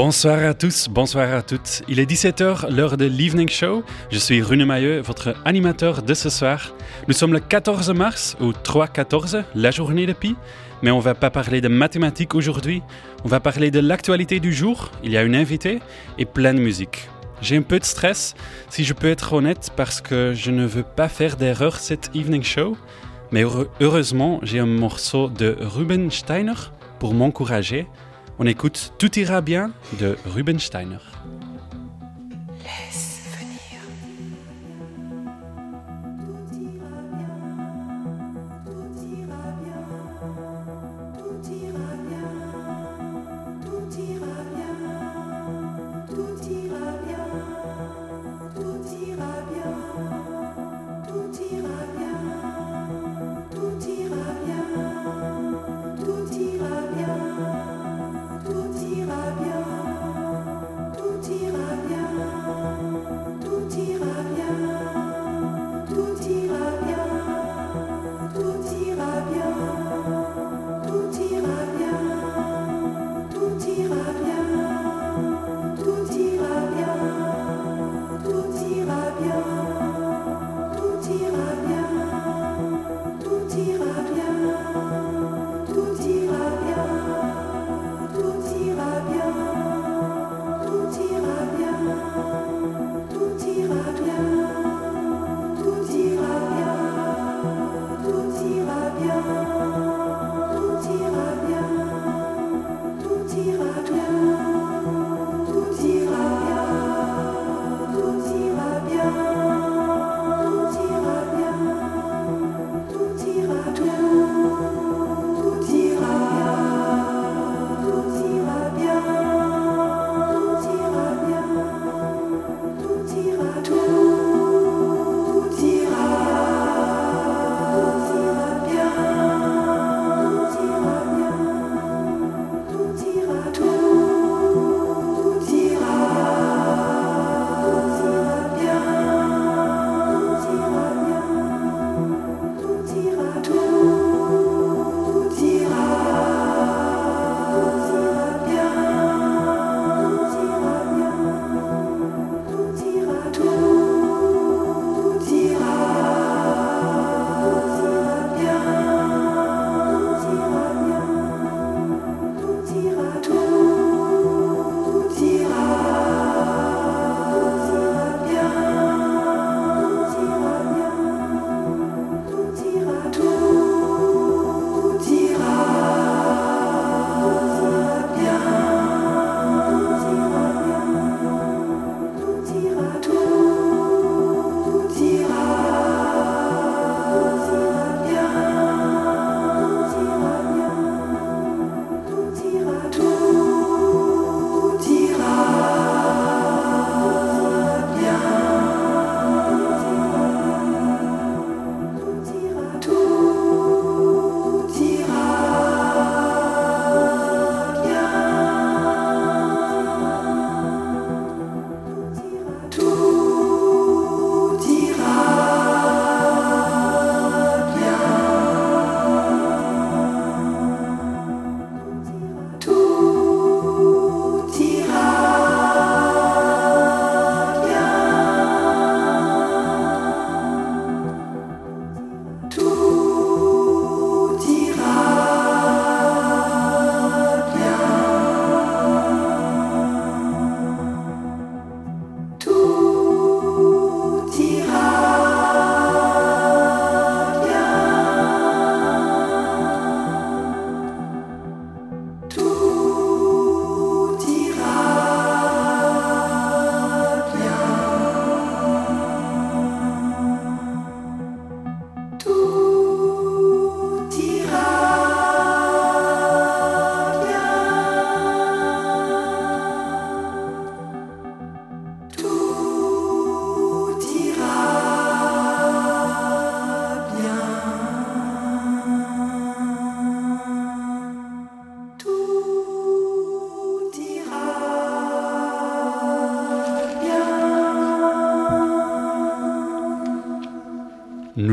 Bonsoir à tous, bonsoir à toutes. Il est 17h, l'heure de l'Evening Show. Je suis Rune Mailleux, votre animateur de ce soir. Nous sommes le 14 mars, ou 3-14, la journée de Pi. Mais on va pas parler de mathématiques aujourd'hui. On va parler de l'actualité du jour. Il y a une invitée et plein de musique. J'ai un peu de stress, si je peux être honnête, parce que je ne veux pas faire d'erreur cette Evening Show. Mais heureusement, j'ai un morceau de Ruben Steiner pour m'encourager. On écoute Tout ira bien de Ruben Steiner.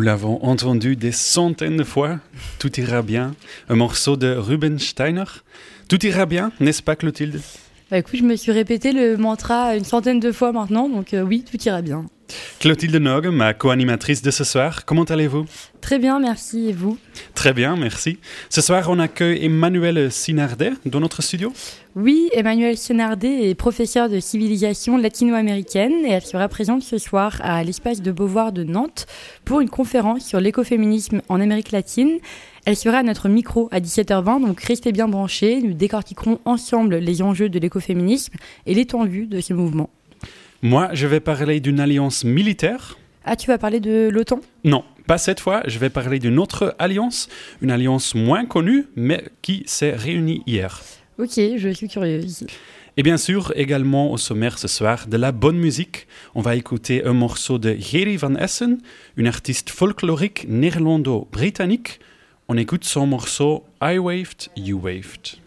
L'avons entendu des centaines de fois. Tout ira bien. Un morceau de Ruben Steiner. Tout ira bien, n'est-ce pas, Clotilde? Bah écoute, je me suis répété le mantra une centaine de fois maintenant, donc euh, oui, tout ira bien. Clotilde Nog, ma co-animatrice de ce soir, comment allez-vous? Très bien, merci. Et vous? Très bien, merci. Ce soir, on accueille Emmanuel Sinardet dans notre studio Oui, Emmanuel Sinardet est professeur de civilisation latino-américaine et elle sera présente ce soir à l'espace de Beauvoir de Nantes pour une conférence sur l'écoféminisme en Amérique latine. Elle sera à notre micro à 17h20, donc restez bien branchés. Nous décortiquerons ensemble les enjeux de l'écoféminisme et l'étendue de ce mouvement. Moi, je vais parler d'une alliance militaire. Ah, tu vas parler de l'OTAN? Non, pas cette fois. Je vais parler d'une autre alliance, une alliance moins connue, mais qui s'est réunie hier. Ok, je suis curieuse. Et bien sûr, également au sommaire ce soir, de la bonne musique. On va écouter un morceau de Gerry van Essen, une artiste folklorique néerlando-britannique. On écoute son morceau I Waved, You Waved.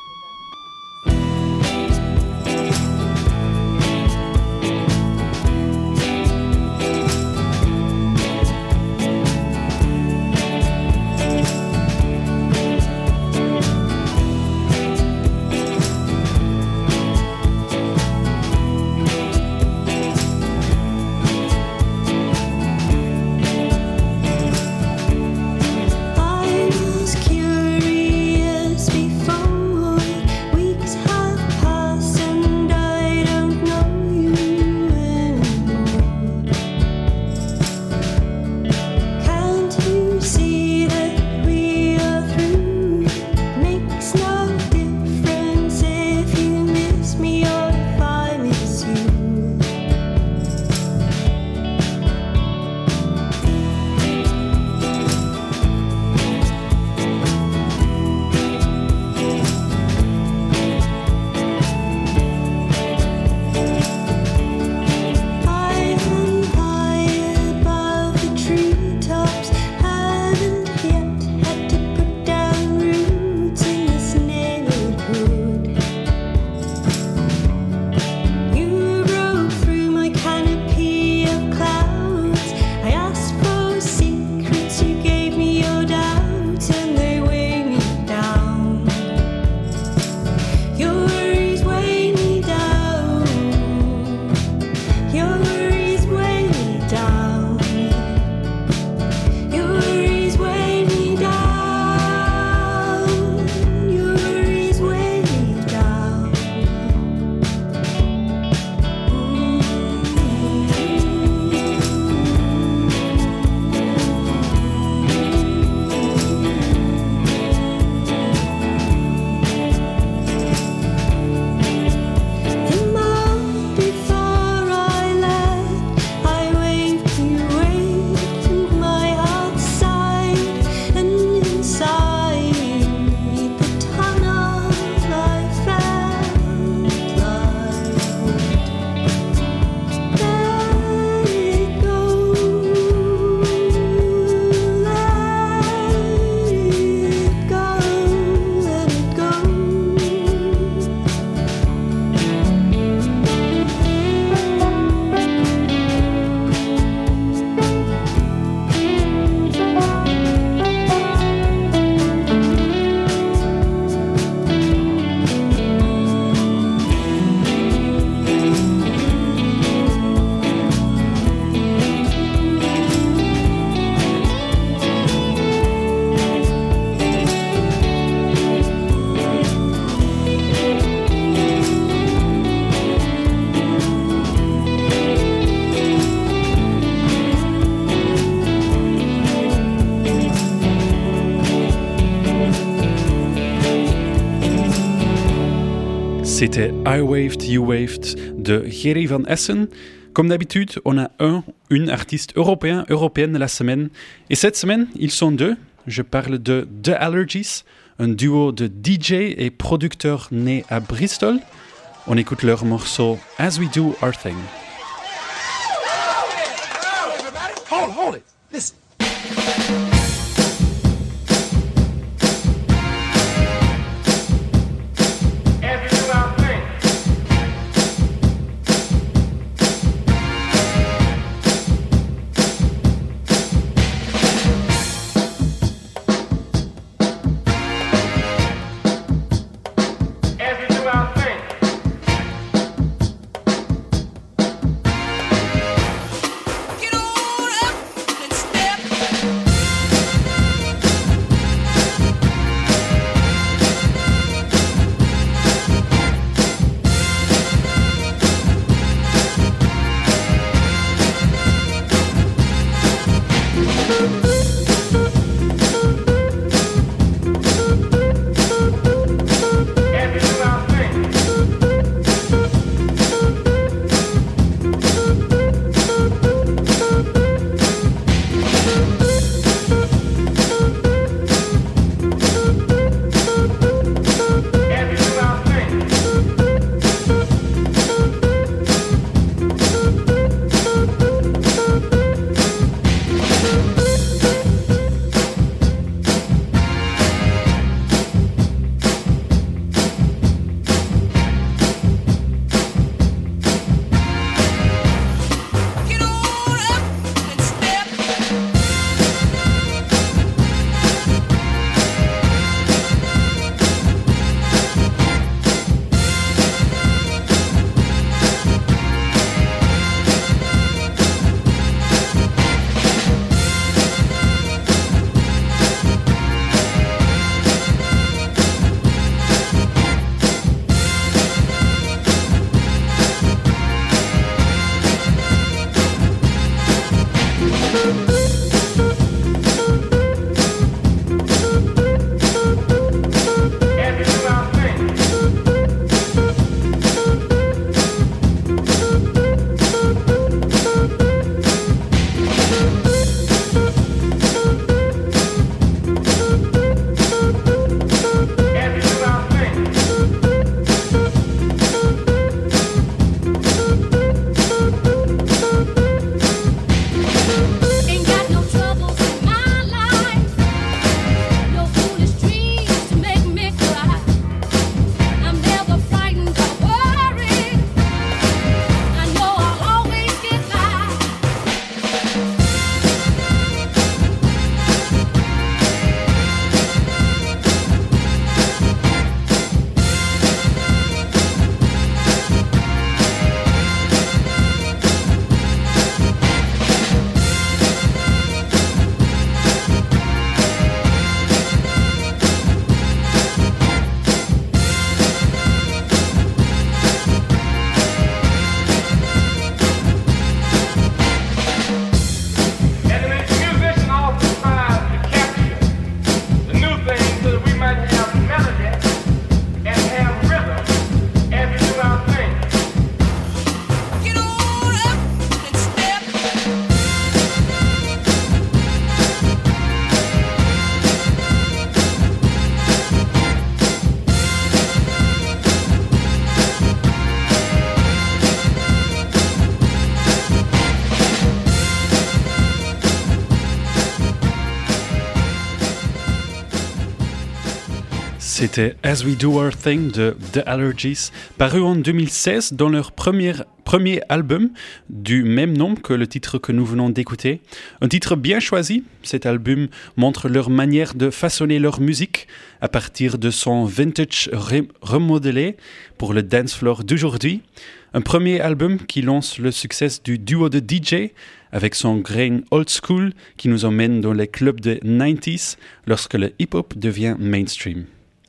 C'était I Waved, You Waved de Gerry van Essen. Comme d'habitude, on a un, une artiste européen, européenne la semaine. Et cette semaine, ils sont deux. Je parle de The Allergies, un duo de DJ et producteurs nés à Bristol. On écoute leur morceau As We Do Our Thing. C'était As We Do Our Thing de The Allergies, paru en 2016 dans leur premier, album du même nom que le titre que nous venons d'écouter. Un titre bien choisi, cet album montre leur manière de façonner leur musique à partir de son vintage remodelé pour le dance floor d'aujourd'hui. Un premier album qui lance le succès du duo de DJ avec son grain old school qui nous emmène dans les clubs de 90s lorsque le hip-hop devient mainstream.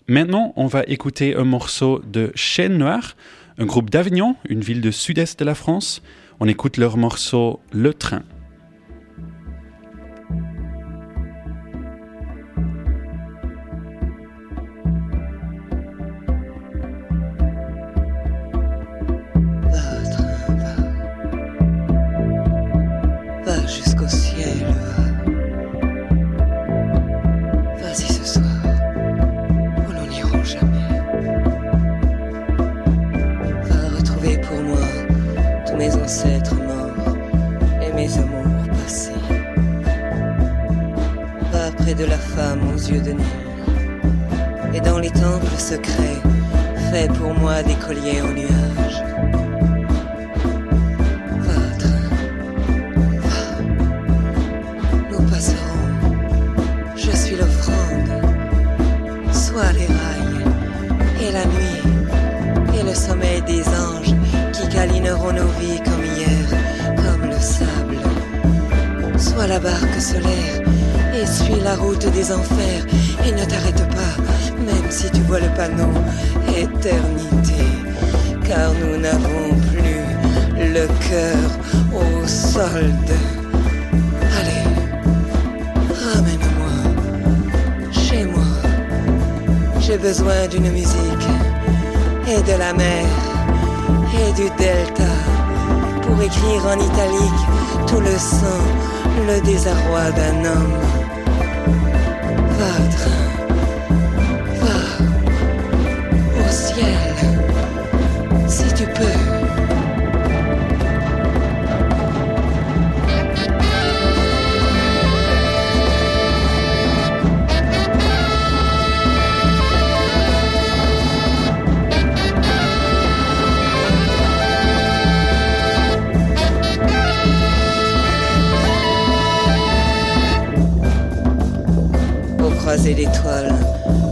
Maintenant, on va écouter un morceau de Chaîne Noire, un groupe d'Avignon, une ville du sud-est de la France. On écoute leur morceau Le Train.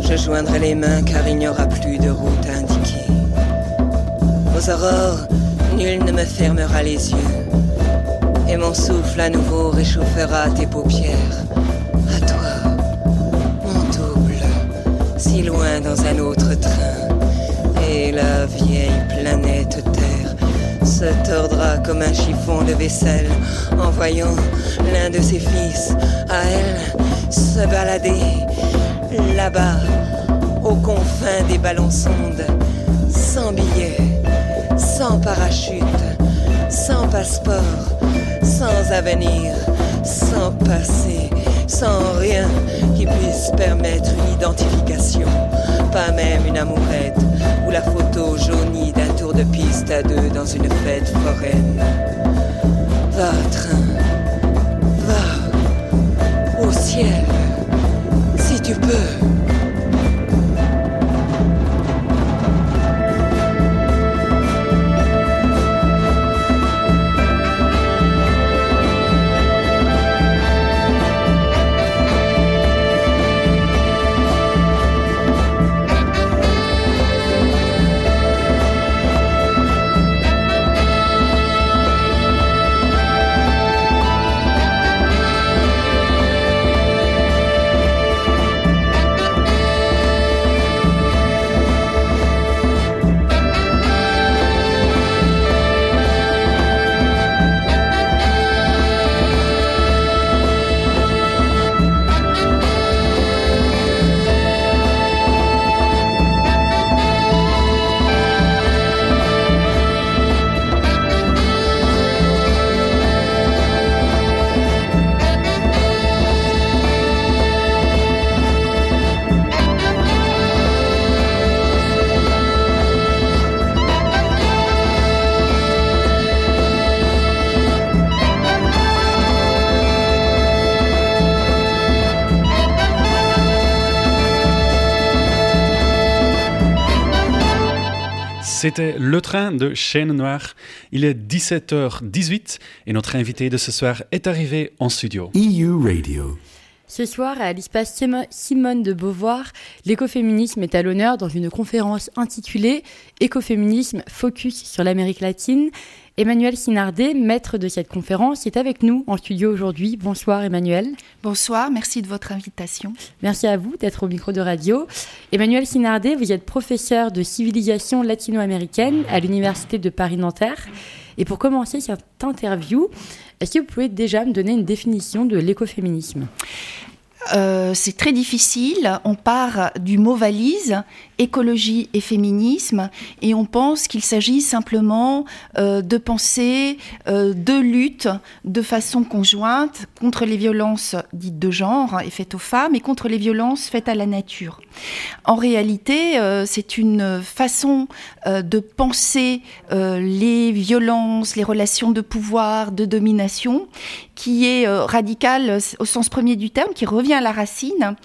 Je joindrai les mains car il n'y aura plus de route indiquée. Aux aurores, nul ne me fermera les yeux, et mon souffle à nouveau réchauffera tes paupières. À toi, mon double, si loin dans un autre train, et la vieille planète Terre se tordra comme un chiffon de vaisselle en voyant l'un de ses fils à elle se balader là-bas, aux confins des ballons sondes, sans billets, sans parachute, sans passeport, sans avenir, sans passé, sans rien qui puisse permettre une identification, pas même une amourette ou la photo jaunie d'un tour de piste à deux dans une fête foraine. Va, train, va au ciel Yeah. C'était Le Train de Chaîne Noire. Il est 17h18 et notre invité de ce soir est arrivé en studio. EU Radio. Ce soir, à l'espace Simone de Beauvoir, l'écoféminisme est à l'honneur dans une conférence intitulée Écoféminisme, focus sur l'Amérique latine. Emmanuel Sinardet, maître de cette conférence, est avec nous en studio aujourd'hui. Bonsoir Emmanuel. Bonsoir, merci de votre invitation. Merci à vous d'être au micro de radio. Emmanuel Sinardet, vous êtes professeur de civilisation latino-américaine à l'Université de Paris-Nanterre. Et pour commencer cette interview, est-ce que vous pouvez déjà me donner une définition de l'écoféminisme? Euh, c'est très difficile. On part du mot valise, écologie et féminisme, et on pense qu'il s'agit simplement euh, de penser euh, de lutte de façon conjointe contre les violences dites de genre et faites aux femmes et contre les violences faites à la nature. En réalité, c'est une façon de penser les violences, les relations de pouvoir, de domination, qui est radicale au sens premier du terme, qui revient à la racine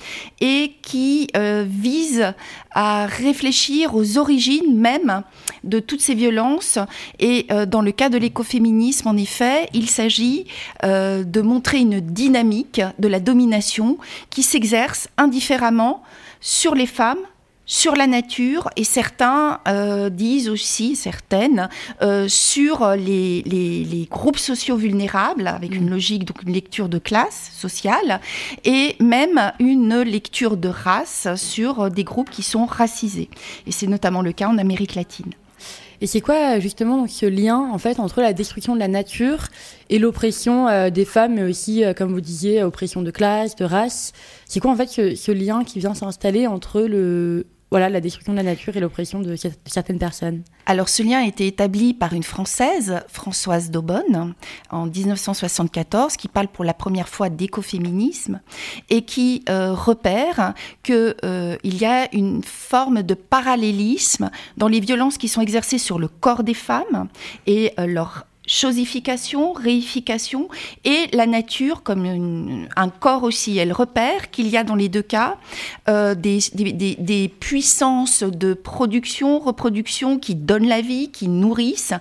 et qui euh, vise à réfléchir aux origines même de toutes ces violences. Et euh, dans le cas de l'écoféminisme, en effet, il s'agit euh, de montrer une dynamique de la domination qui s'exerce indifféremment sur les femmes, sur la nature et certains euh, disent aussi, certaines, euh, sur les, les, groupes sociaux vulnérables, avec une mm. logique, donc une lecture de classe sociale, et même une lecture de race sur des groupes qui sont racisés. Et c'est notamment le cas en Amérique latine. Et c'est quoi justement ce lien en fait entre la destruction de la nature et l'oppression euh, des femmes, mais aussi, comme vous disiez, oppression de classe, de race? C'est quoi en fait ce lien qui vient s'installer entre le, voilà, la destruction de la nature et l'oppression de certaines personnes. Alors ce lien a été établi par une Française, Françoise Daubonne, en 1974, qui parle pour la première fois d'écoféminisme et qui euh, repère qu'il euh, y a une forme de parallélisme dans les violences qui sont exercées sur le corps des femmes et euh, leur chosification, réification, et la nature comme un corps aussi. Elle repère qu'il y a dans les deux cas euh, des, des, puissances de production, reproduction qui donnent la vie, qui nourrissent.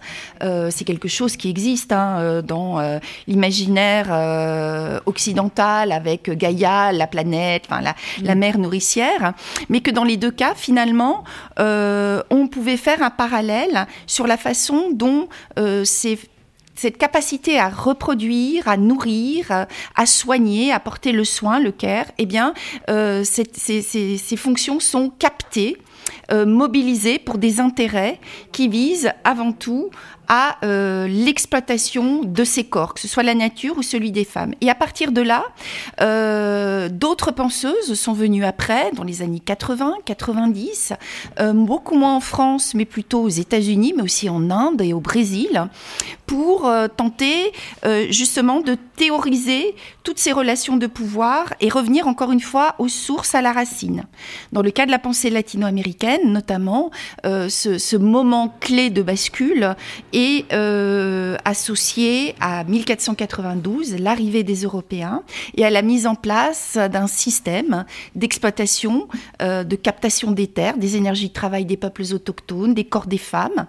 Euh, c'est quelque chose qui existe hein, euh, dans l'imaginaire occidental avec Gaïa, la planète, enfin la, la, mer nourricière, mais que dans les deux cas, finalement, on pouvait faire un parallèle sur la façon dont ces cette capacité à reproduire, à nourrir, à soigner, à porter le soin, le care, eh bien, euh, ces, fonctions sont captées, euh, mobilisées pour des intérêts qui visent avant tout à euh, l'exploitation de ces corps, que ce soit la nature ou celui des femmes. Et à partir de là, euh, d'autres penseuses sont venues après, dans les années 80, 90, euh, beaucoup moins en France, mais plutôt aux États-Unis, mais aussi en Inde et au Brésil, pour tenter justement de théoriser toutes ces relations de pouvoir et revenir encore une fois aux sources, à la racine. Dans le cas de la pensée latino-américaine, notamment, ce, ce moment clé de bascule est euh, associé à 1492, l'arrivée des Européens, et à la mise en place d'un système d'exploitation, euh, de captation des terres, des énergies de travail des peuples autochtones, des corps des femmes,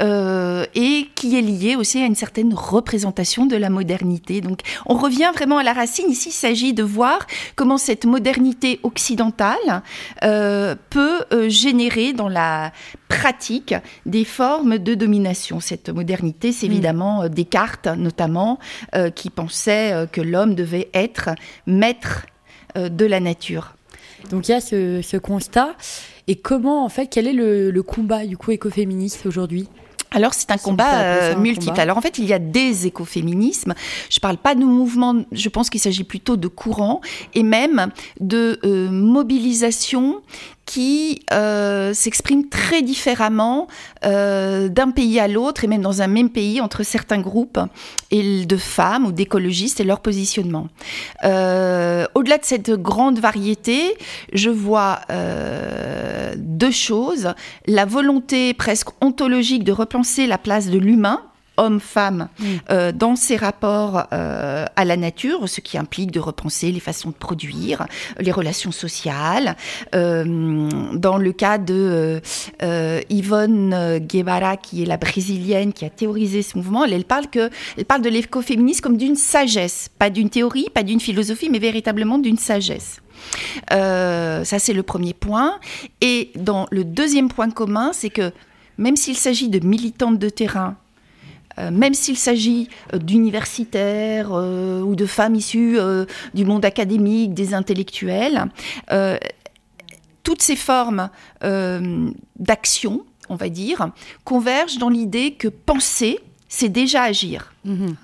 euh, et qui est lié aussi à une certaine représentation de la modernité. Donc on revient vraiment à la racine. Ici, il s'agit de voir comment cette modernité occidentale peut générer dans la pratique des formes de domination. Cette modernité, c'est mm. évidemment euh, Descartes notamment, euh, qui pensait euh, que l'homme devait être maître de la nature. Donc il y a ce, constat. Et comment, en fait, quel est le, combat du coup écoféministe aujourd'hui? Alors c'est un combat multiple. Alors en fait il y a des écoféminismes. Je ne parle pas de mouvements. Je pense qu'il s'agit plutôt de courants et même de mobilisation qui euh, s'expriment très différemment euh, d'un pays à l'autre et même dans un même pays entre certains groupes et de femmes ou d'écologistes et leur positionnement. Euh, au-delà de cette grande variété, je vois deux choses. La volonté presque ontologique de repenser la place de l'humain homme-femme mm. dans ses rapports à la nature, ce qui implique de repenser les façons de produire, les relations sociales. dans le cas de Yvonne Guevara, qui est la brésilienne qui a théorisé ce mouvement, elle, parle que, elle parle de l'écoféminisme comme d'une sagesse, pas d'une théorie, pas d'une philosophie, mais véritablement d'une sagesse. Euh, ça, c'est le premier point. Et dans le deuxième point commun, c'est que même s'il s'agit de militantes de terrain, euh, même s'il s'agit euh, d'universitaires ou de femmes issues du monde académique, des intellectuels, toutes ces formes d'action, on va dire, convergent dans l'idée que penser, c'est déjà agir. Mm-hmm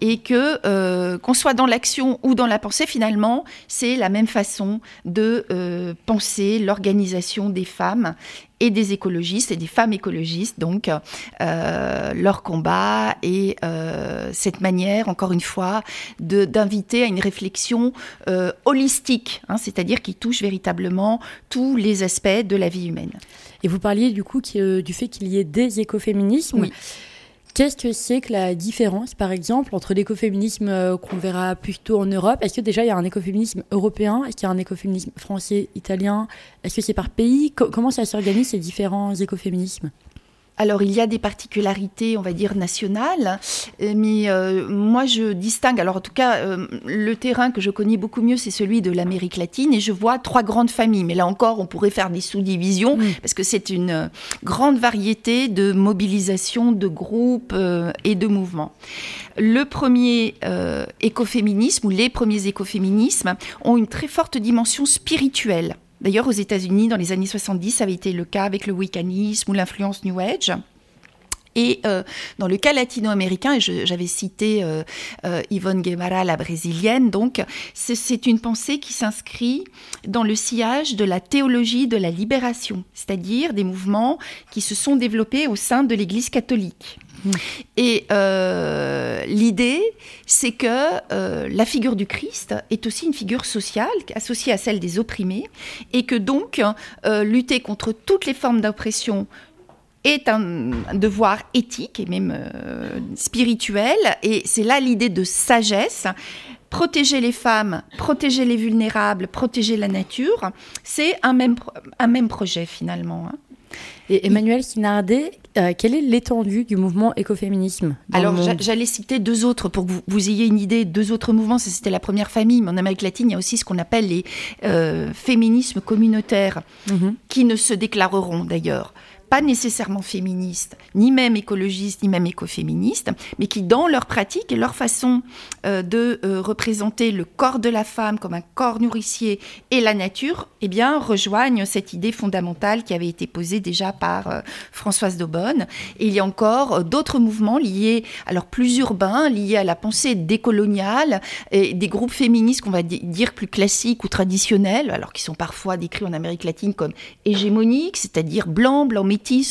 et que euh, qu'on soit dans l'action ou dans la pensée, finalement, c'est la même façon de euh, penser l'organisation des femmes et des écologistes et des femmes écologistes, donc euh, leur combat et cette manière, encore une fois, d'inviter à une réflexion holistique, hein, c'est-à-dire qui touche véritablement tous les aspects de la vie humaine. Et vous parliez du coup du fait qu'il y ait des écoféminismes. Oui. Qu'est-ce que c'est que la différence, par exemple, entre l'écoféminisme euh, qu'on verra plutôt en Europe? Est-ce que déjà il y a un écoféminisme européen? Est-ce qu'il y a un écoféminisme français, italien? Est-ce que c'est par pays? Comment ça s'organise ces différents écoféminismes? Alors il y a des particularités, on va dire, nationales, euh, mais euh, moi je distingue, alors en tout cas euh, le terrain que je connais beaucoup mieux c'est celui de l'Amérique latine et je vois trois grandes familles, mais là encore on pourrait faire des sous-divisions parce que c'est une grande variété de mobilisation, de groupes et de mouvements. Le premier écoféminisme ou les premiers écoféminismes ont une très forte dimension spirituelle. D'ailleurs, aux États-Unis, dans les années 70, ça avait été le cas avec le wiccanisme ou l'influence New Age. Et euh, dans le cas latino-américain, et j'avais cité euh, euh, Yvonne Guevara, la brésilienne, donc c'est une pensée qui s'inscrit dans le sillage de la théologie de la libération, c'est-à-dire des mouvements qui se sont développés au sein de l'Église catholique. Et euh, l'idée, c'est que euh, la figure du Christ est aussi une figure sociale associée à celle des opprimés, et que donc euh, lutter contre toutes les formes d'oppression est un, devoir éthique et même spirituel, et c'est là l'idée de sagesse. Protéger les femmes, protéger les vulnérables, protéger la nature, c'est un même, un même projet finalement. Hein. Et Emmanuel Sinardet, euh, quelle est l'étendue du mouvement écoféminisme Alors, j'allais citer deux autres pour que vous, ayez une idée. Deux autres mouvements, c'était la première famille, mais en Amérique latine, il y a aussi ce qu'on appelle les euh, féminismes communautaires, mhm. qui ne se déclareront d'ailleurs pas nécessairement féministes, ni même écologistes, ni même écoféministes, mais qui, dans leur pratique et leur façon euh, de euh, représenter le corps de la femme comme un corps nourricier et la nature, eh bien, rejoignent cette idée fondamentale qui avait été posée déjà par euh, Françoise Daubonne. Il y a encore d'autres mouvements liés, alors plus urbains, liés à la pensée décoloniale, et des groupes féministes qu'on va dire plus classiques ou traditionnels, alors qui sont parfois décrits en Amérique latine comme hégémoniques, c'est-à-dire blancs, blancs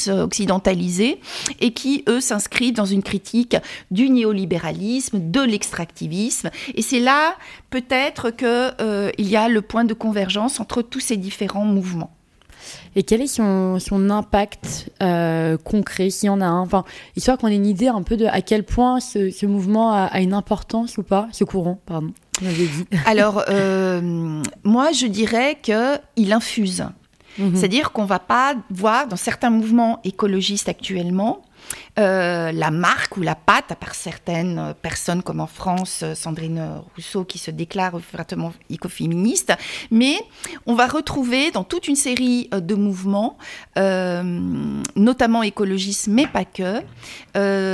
euh, occidentalisés et qui, eux, s'inscrivent dans une critique du néolibéralisme, de l'extractivisme. Et c'est là peut-être qu'il euh, y a le point de convergence entre tous ces différents mouvements. Et quel est son, son impact euh, concret, s'il y en a un? Enfin, histoire qu'on ait une idée un peu de à quel point ce, ce mouvement a, a, une importance ou pas, ce courant, pardon. Dit. Alors, moi, je dirais qu'il infuse. Mhm. C'est-à-dire qu'on ne va pas voir dans certains mouvements écologistes actuellement euh, la marque ou la patte, à part certaines personnes comme en France, euh, Sandrine Rousseau, qui se déclare ouvertement écoféministe, mais on va retrouver dans toute une série euh, de mouvements, notamment écologistes, mais pas que,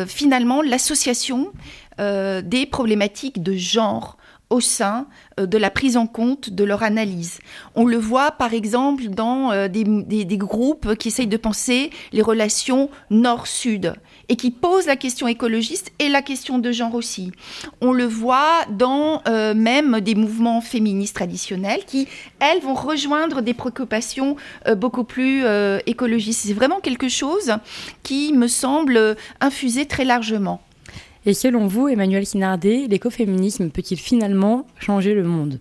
finalement l'association des problématiques de genre au sein euh, de la prise en compte de leur analyse. On le voit par exemple dans euh, des, groupes qui essayent de penser les relations nord-sud et qui posent la question écologiste et la question de genre aussi. On le voit dans euh, même des mouvements féministes traditionnels qui, elles, vont rejoindre des préoccupations beaucoup plus écologistes. C'est vraiment quelque chose qui me semble infusé très largement. Et selon vous, Emmanuel Sinardé, l'écoféminisme peut-il finalement changer le monde?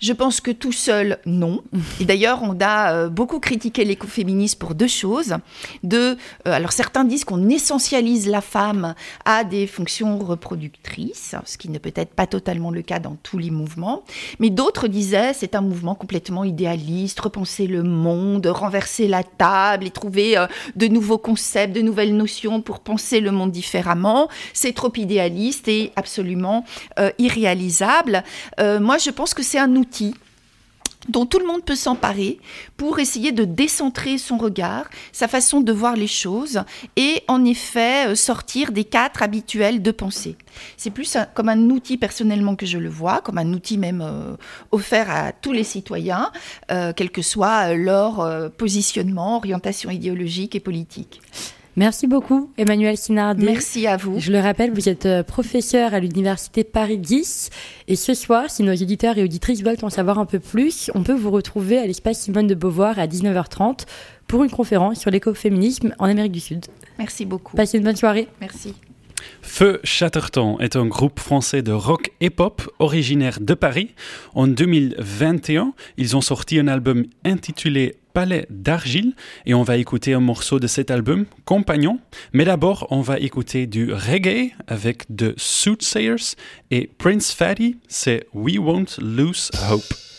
Je pense que tout seul, non. Et d'ailleurs, on a euh, beaucoup critiqué l'écoféminisme pour deux choses. De, euh, alors certains disent qu'on essentialise la femme à des fonctions reproductrices, ce qui ne peut être pas totalement le cas dans tous les mouvements. Mais d'autres disaient c'est un mouvement complètement idéaliste, repenser le monde, renverser la table et trouver euh, de nouveaux concepts, de nouvelles notions pour penser le monde différemment. C'est trop idéaliste et absolument irréalisable. moi, je pense que c'est un outil dont tout le monde peut s'emparer pour essayer de décentrer son regard, sa façon de voir les choses et en effet euh, sortir des quatre habituels de pensée. C'est plus comme un outil personnellement que je le vois, comme un outil même euh, offert à tous les citoyens, euh, quel que soit leur positionnement, orientation idéologique et politique. Merci beaucoup, Emmanuel Sinardi. Merci à vous. Je le rappelle, vous êtes euh, professeur à l'Université Paris 10. Et ce soir, si nos éditeurs et auditrices veulent en savoir un peu plus, on peut vous retrouver à l'espace Simone de Beauvoir à 19h30 pour une conférence sur l'écoféminisme en Amérique du Sud. Merci beaucoup. Passez une bonne soirée. Merci. Feu Chatterton est un groupe français de rock et pop originaire de Paris. En 2021, ils ont sorti un album intitulé Palais d'argile et on va écouter un morceau de cet album, Compagnon. Mais d'abord, on va écouter du reggae avec The Soothsayers et Prince Fatty, c'est We Won't Lose Hope.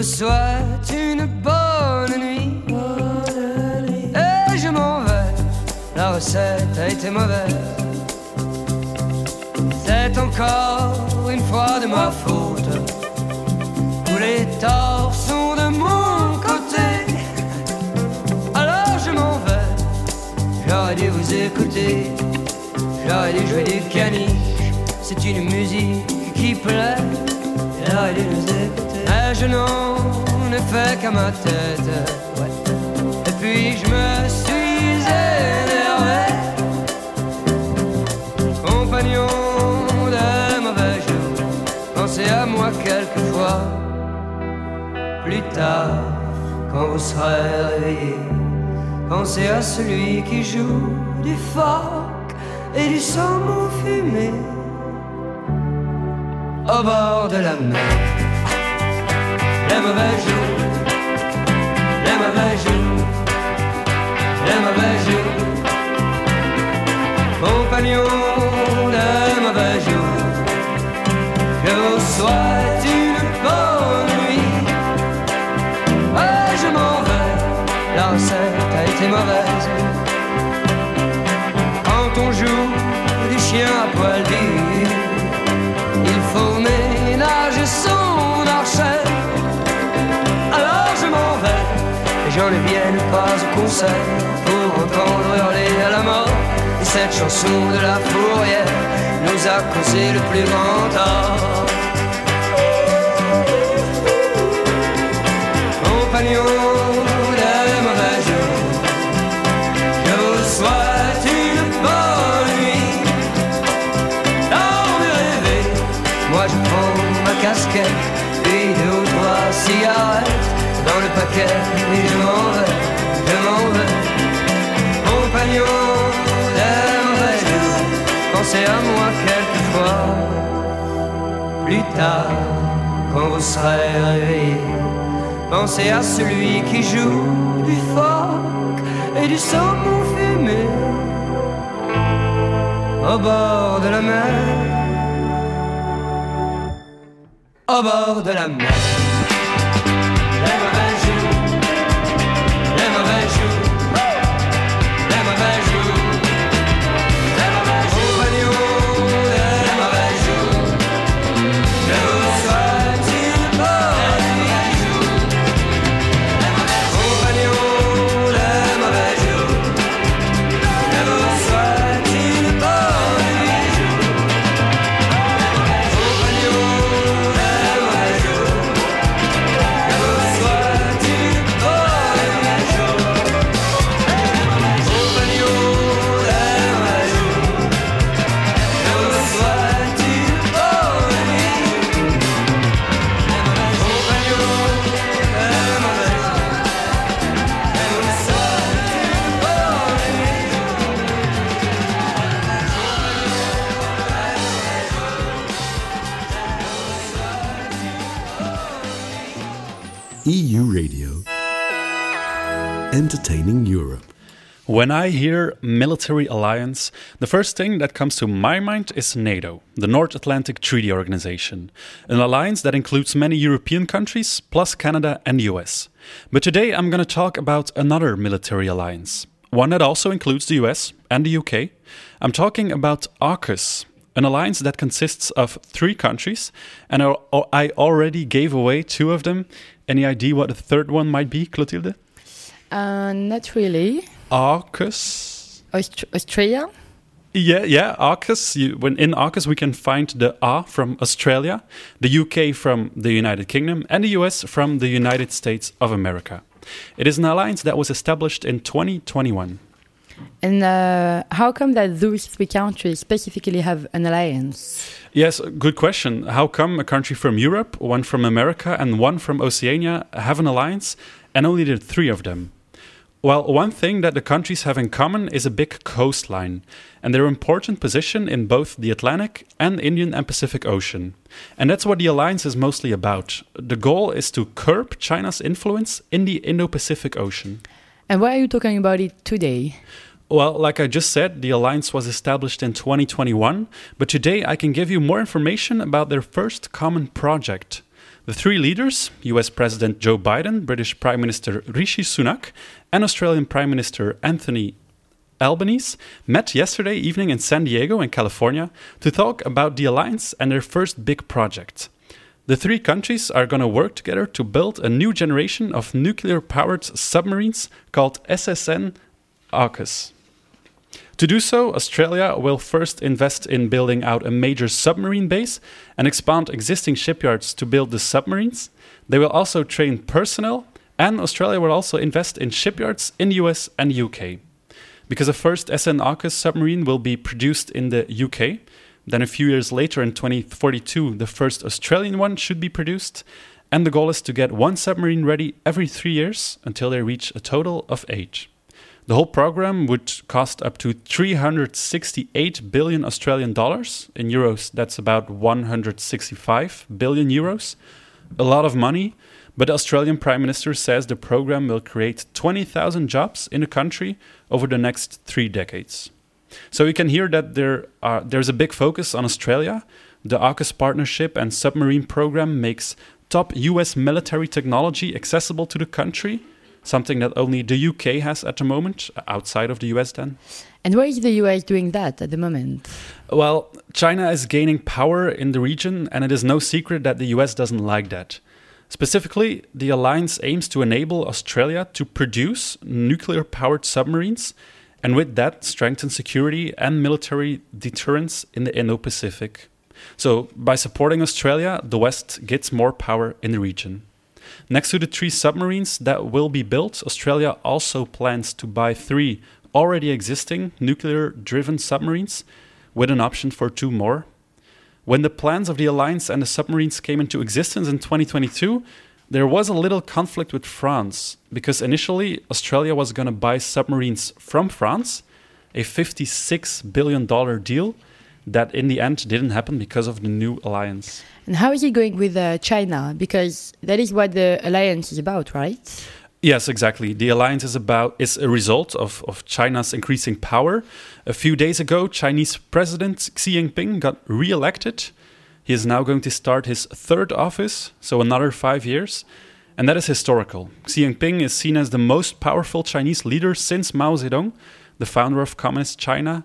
Vous souhaite une bonne nuit. Et je m'en vais, la recette a été mauvaise. C'est encore une fois de ma faute. Tous les torts sont de mon côté. Alors je m'en vais, j'aurais dû vous écouter. J'aurais dû jouer du caniche, c'est une musique qui plaît. J'aurais dû vous écouter. Mais je n'en ai fait qu'à ma tête. Et puis je me suis énervé. Compagnon de mauvais jours, pensez à moi quelquefois. Plus tard, quand vous serez réveillé, pensez à celui qui joue du phoque et du saumon fumé au bord de la mer. Les mauvais jours, les mauvais jours, les mauvais jours, compagnons de mauvais jours, je vous souhaite une bonne nuit? Ouais, je m'en vais, la recette a été mauvaise. Quand on joue du chien à poil et je ne viens pas au concert pour entendre hurler à la mort. Et cette chanson de la fourrière nous a causé le plus grand tort. Compagnons et je m'en vais, je m'en vais. Compagnon jours, pensez à moi quelquefois. Plus tard, quand vous serez réveillé, pensez à celui qui joue du phoque et du saumon fumé au bord de la mer, au bord de la mer. EU Radio. Entertaining Europe. When I hear military alliance, the first thing that comes to my mind is NATO, the North Atlantic Treaty Organization, an alliance that includes many European countries, plus Canada and the US. But today I'm going to talk about another military alliance, one that also includes the US and the UK. I'm talking about AUKUS, an alliance that consists of three countries, and I I already gave away two of them. Any idea what the third one might be, Clotilde? Uh, not really. Arcus. Aust- Australia? Yeah, yeah, Arcus. You, when in Arcus, we can find the A from Australia, the UK from the United Kingdom, and the US from the United States of America. It is an alliance that was established in 2021. And uh, how come that those three countries specifically have an alliance? Yes, good question. How come a country from Europe, one from America, and one from Oceania have an alliance, and only the three of them? Well, one thing that the countries have in common is a big coastline, and their important position in both the Atlantic and Indian and Pacific Ocean. And that's what the alliance is mostly about. The goal is to curb China's influence in the Indo Pacific Ocean. And why are you talking about it today? Well, like I just said, the alliance was established in 2021, but today I can give you more information about their first common project. The three leaders, US President Joe Biden, British Prime Minister Rishi Sunak, and Australian Prime Minister Anthony Albanese, met yesterday evening in San Diego, in California, to talk about the alliance and their first big project. The three countries are going to work together to build a new generation of nuclear powered submarines called SSN AUKUS. To do so, Australia will first invest in building out a major submarine base and expand existing shipyards to build the submarines. They will also train personnel, and Australia will also invest in shipyards in the US and UK. Because the first SN AUKUS submarine will be produced in the UK, then a few years later in 2042, the first Australian one should be produced, and the goal is to get one submarine ready every three years until they reach a total of eight. The whole program would cost up to 368 billion Australian dollars. In euros, that's about 165 billion euros. A lot of money, but the Australian Prime Minister says the program will create 20,000 jobs in the country over the next three decades. So you can hear that there are, there's a big focus on Australia. The AUKUS partnership and submarine program makes top US military technology accessible to the country something that only the UK has at the moment, uh, outside of the US then. And why is the US doing that at the moment? Well, China is gaining power in the region, and it is no secret that the US doesn't like that. Specifically, the alliance aims to enable Australia to produce nuclear powered submarines and with that strengthen security and military deterrence in the Indo Pacific. So, by supporting Australia, the West gets more power in the region. Next to the three submarines that will be built, Australia also plans to buy three already existing nuclear driven submarines with an option for two more. When the plans of the alliance and the submarines came into existence in 2022, there was a little conflict with France because initially Australia was going to buy submarines from France, a $56 billion deal that in the end didn't happen because of the new alliance. And how is it going with uh, China? Because that is what the alliance is about, right? Yes, exactly. The alliance is about is a result of, of China's increasing power. A few days ago, Chinese President Xi Jinping got re-elected. He is now going to start his third office, so another five years, and that is historical. Xi Jinping is seen as the most powerful Chinese leader since Mao Zedong, the founder of Communist China,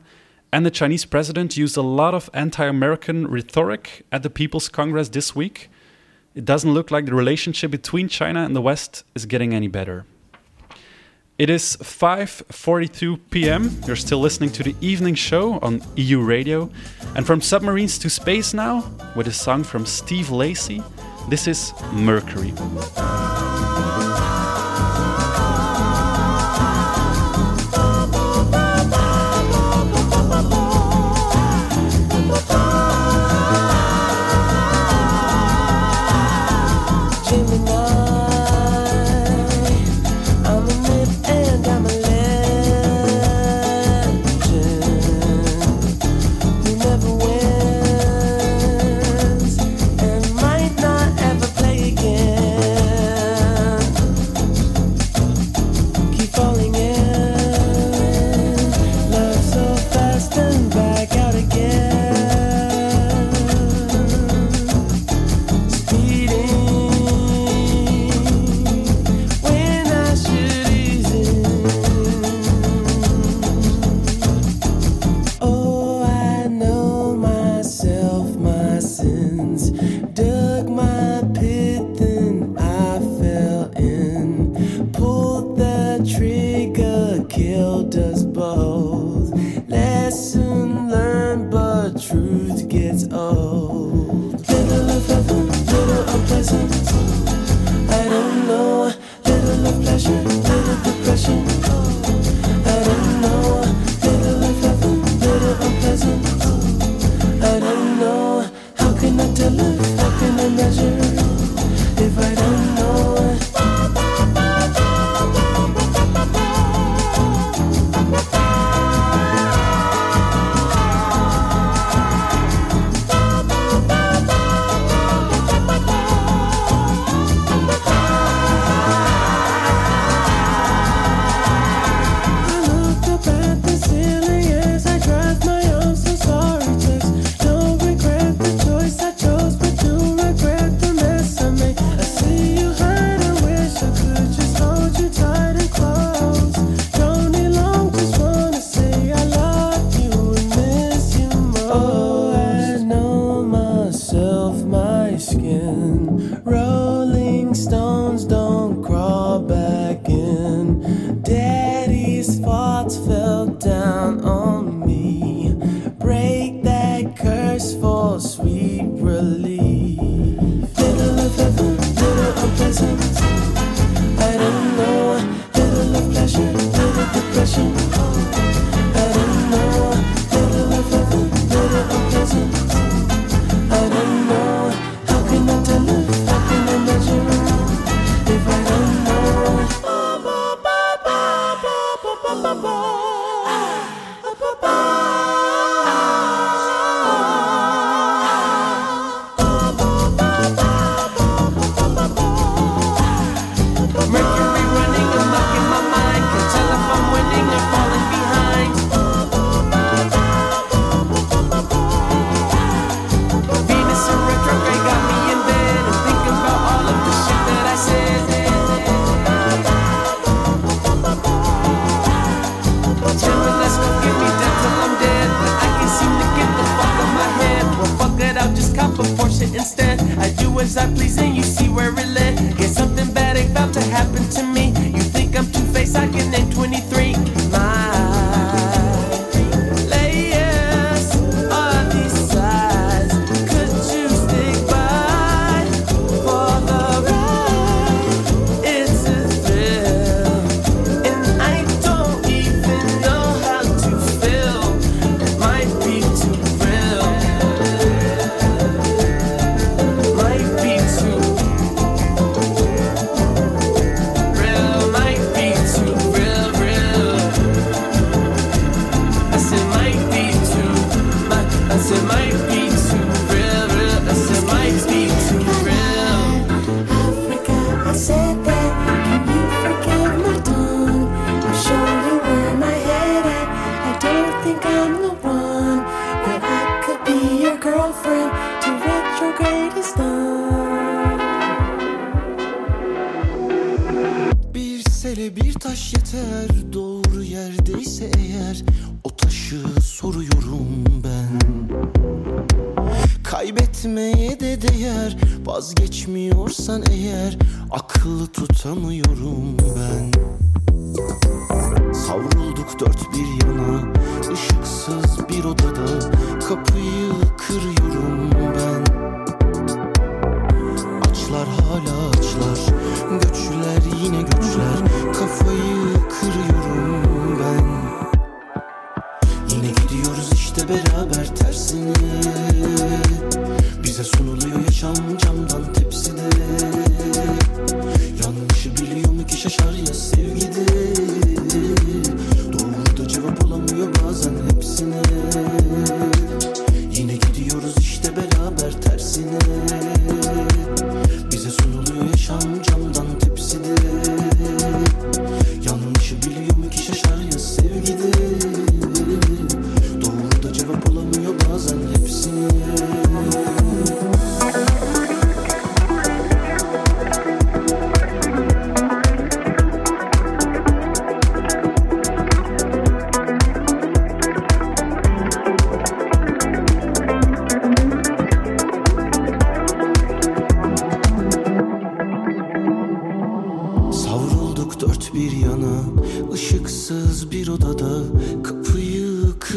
and the Chinese president used a lot of anti American rhetoric at the People's Congress this week. It doesn't look like the relationship between China and the West is getting any better. It is 5:42 p.m. You're still listening to the evening show on EU Radio, and from submarines to space now with a song from Steve Lacy. This is Mercury.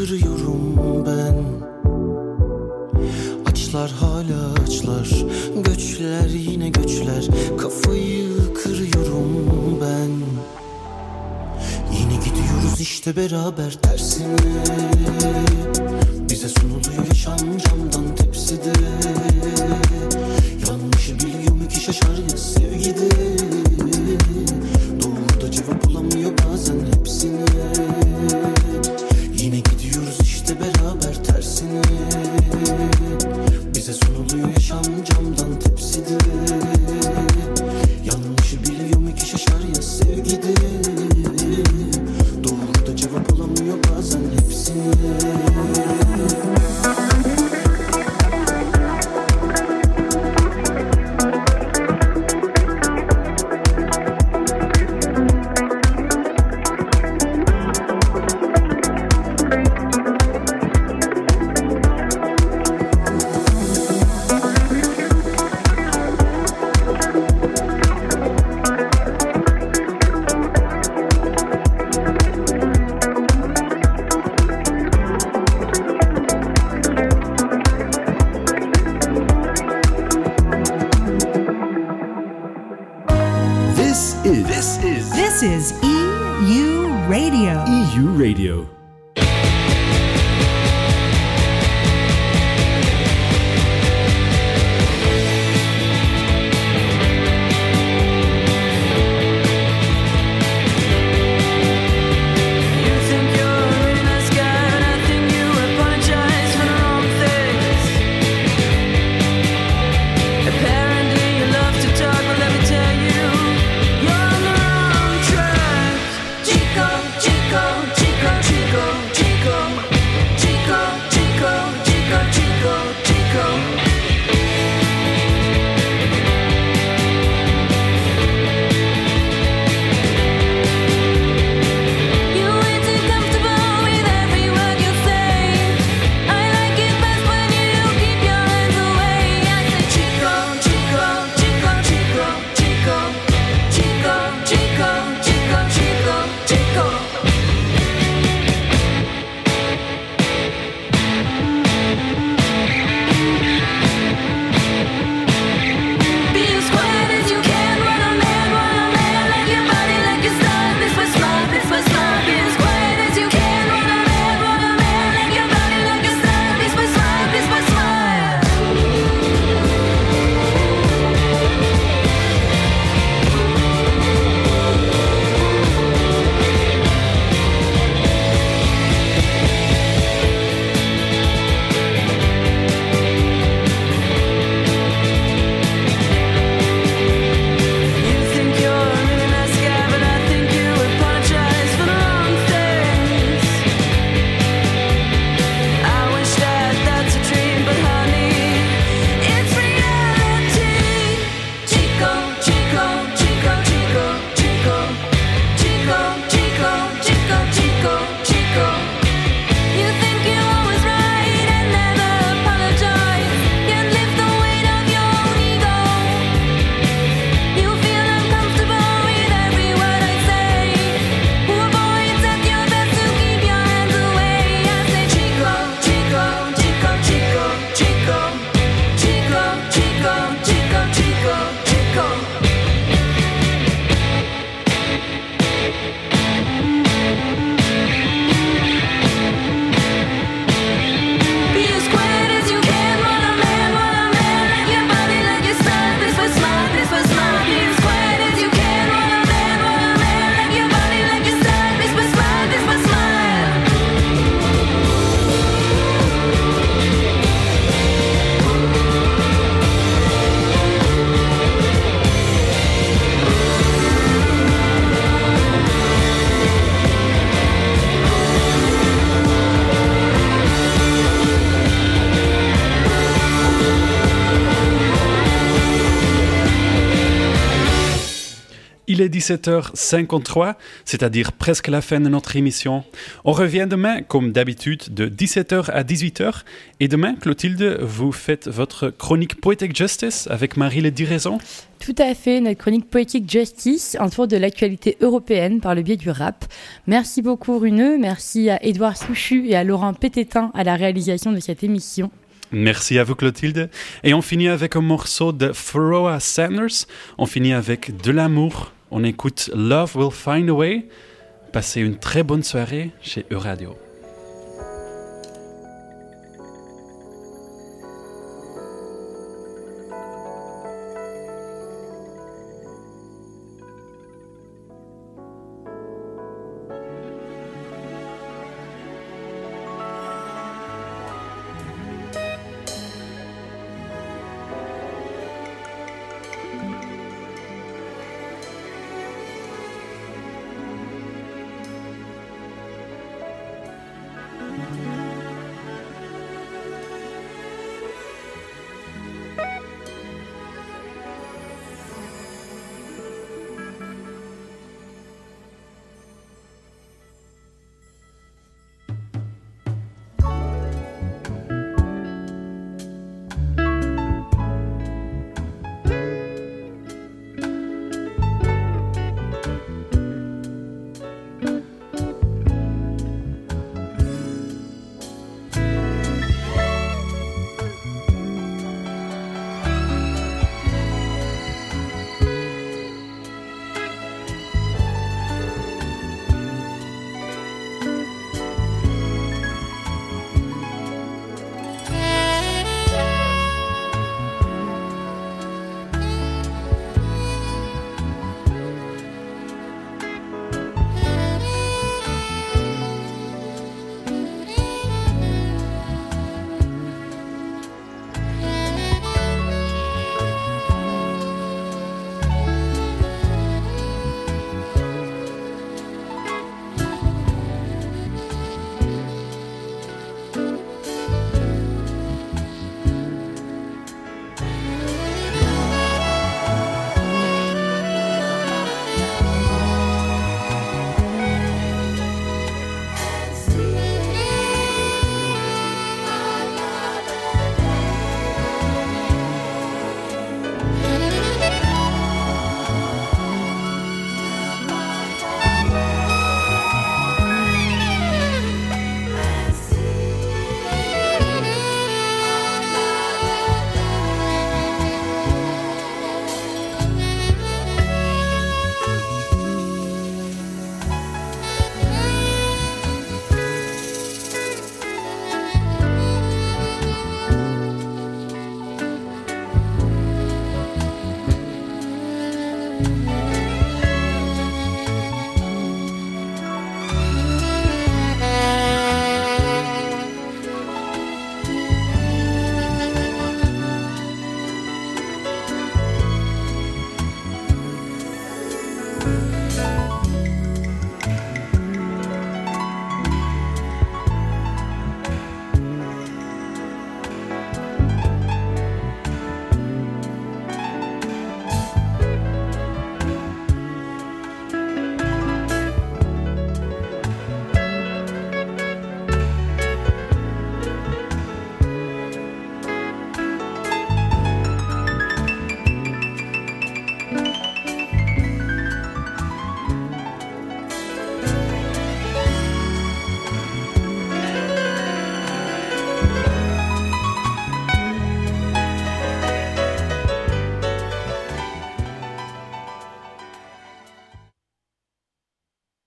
yürüyorum ben. Açlar hala açlar. Göçler yine göçler. Kafayı kırıyorum ben. Yine gidiyoruz işte beraber tersine. Bize sunuluyor yaşam camdan tepside. Yanlışı biliyorum ki şaşar ya sevgide. 17h53, c'est-à-dire presque la fin de notre émission. On revient demain, comme d'habitude, de 17h à 18h. Et demain, Clotilde, vous faites votre chronique Poetic Justice avec Marie Le Diraison. Tout à fait, notre chronique Poetic Justice, un tour de l'actualité européenne par le biais du rap. Merci beaucoup, Runeux. Merci à Édouard Souchu et à Laurent Pététin à la réalisation de cette émission. Merci à vous Clotilde. Et on finit avec un morceau de Froa Sanders. On finit avec De l'amour on écoute Love Will Find a Way. Passez une très bonne soirée chez Euradio.